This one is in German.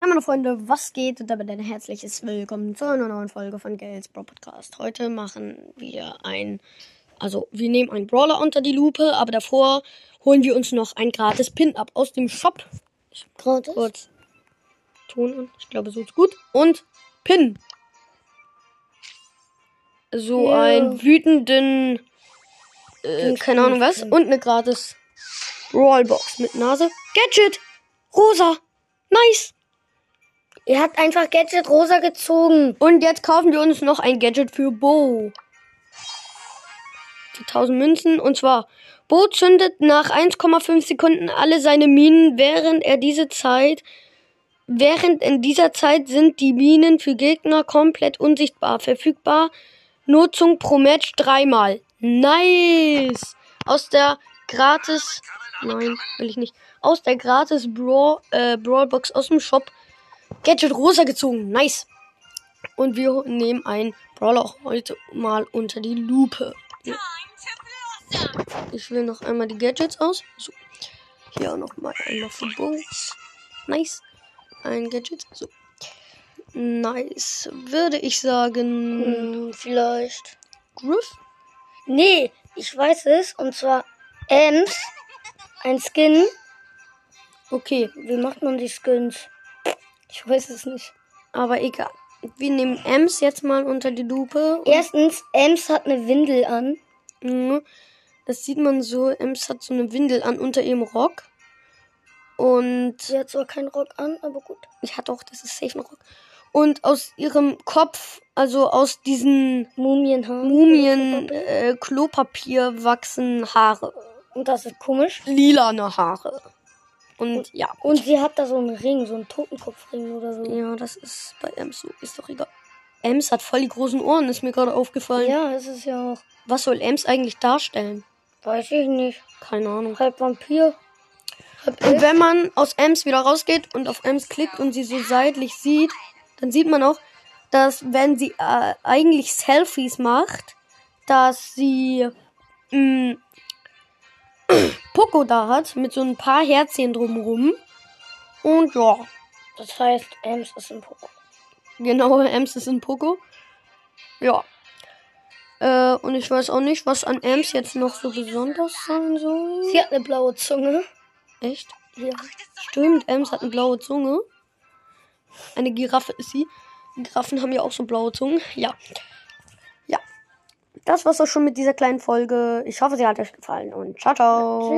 Ja, meine Freunde, was geht? Und damit ein herzliches Willkommen zu einer neuen Folge von Gales Bro Podcast. Heute machen wir ein, also wir nehmen einen Brawler unter die Lupe, aber davor holen wir uns noch ein gratis Pin-Up aus dem Shop. Gratis? Kurz Ton an, ich glaube, so ist gut. Und Pin. So Ja. einen wütenden, äh, keine Ahnung was. Und eine gratis Brawlbox mit Nase. Gadget! Rosa! Nice! Er hat einfach Gadget rosa gezogen. Und jetzt kaufen wir uns noch ein Gadget für Bo. Für 1000 Münzen. Und zwar, Bo zündet nach 1,5 Sekunden alle seine Minen, während er diese Zeit, während in dieser Zeit sind die Minen für Gegner komplett unsichtbar verfügbar. Nutzung pro Match dreimal. Nice! Aus der gratis, nein, will ich nicht. Aus der gratis Brawl, äh, Brawlbox aus dem Shop. Gadget rosa gezogen. Nice. Und wir nehmen einen Brawler auch heute mal unter die Lupe. Ja. Ich will noch einmal die Gadgets aus. So. Hier auch noch mal einmal für Bo. Nice. Ein Gadget. So. Nice. Würde ich sagen. Hm, vielleicht. Griff? Nee, ich weiß es. Und zwar Ems. Ein Skin. Okay. Wie macht man die Skins? Ich weiß es nicht. Aber egal. Wir nehmen Ems jetzt mal unter die Lupe. Erstens, Ems hat eine Windel an. Mhm. Das sieht man so. Ems hat so eine Windel an unter ihrem Rock. Und Sie hat zwar keinen Rock an, aber gut. ich hatte auch, das ist safe ein Rock. Und aus ihrem Kopf, also aus diesen Mumienhaar. Mumien äh, Klopapier wachsen Haare. Und das ist komisch. Lilane Haare. Und ja. Und sie hat da so einen Ring, so einen Totenkopfring oder so. Ja, das ist bei Ems so. Ist doch egal. Ems hat voll die großen Ohren, ist mir gerade aufgefallen. Ja, es ist ja auch. Was soll Ems eigentlich darstellen? Weiß ich nicht. Keine Ahnung. Halb Vampir. Halb Und wenn man aus Ems wieder rausgeht und auf Ems klickt und sie so seitlich sieht, dann sieht man auch, dass wenn sie äh, eigentlich Selfies macht, dass sie mh, Poco da hat mit so ein paar Herzchen drumrum. Und ja, Das heißt, Ems ist ein Pokémon. genau, Ems ist ein Poco. Ja. Äh, und ich weiß auch nicht, was an Ems jetzt noch so besonders sein soll. Sie hat eine blaue Zunge. Echt? Ja. Stimmt, Ems hat eine blaue Zunge. Eine Giraffe ist sie. Giraffen haben ja auch so blaue Zungen. Ja. Das war's auch schon mit dieser kleinen Folge. Ich hoffe, sie hat euch gefallen und ciao, ciao. Tschüss.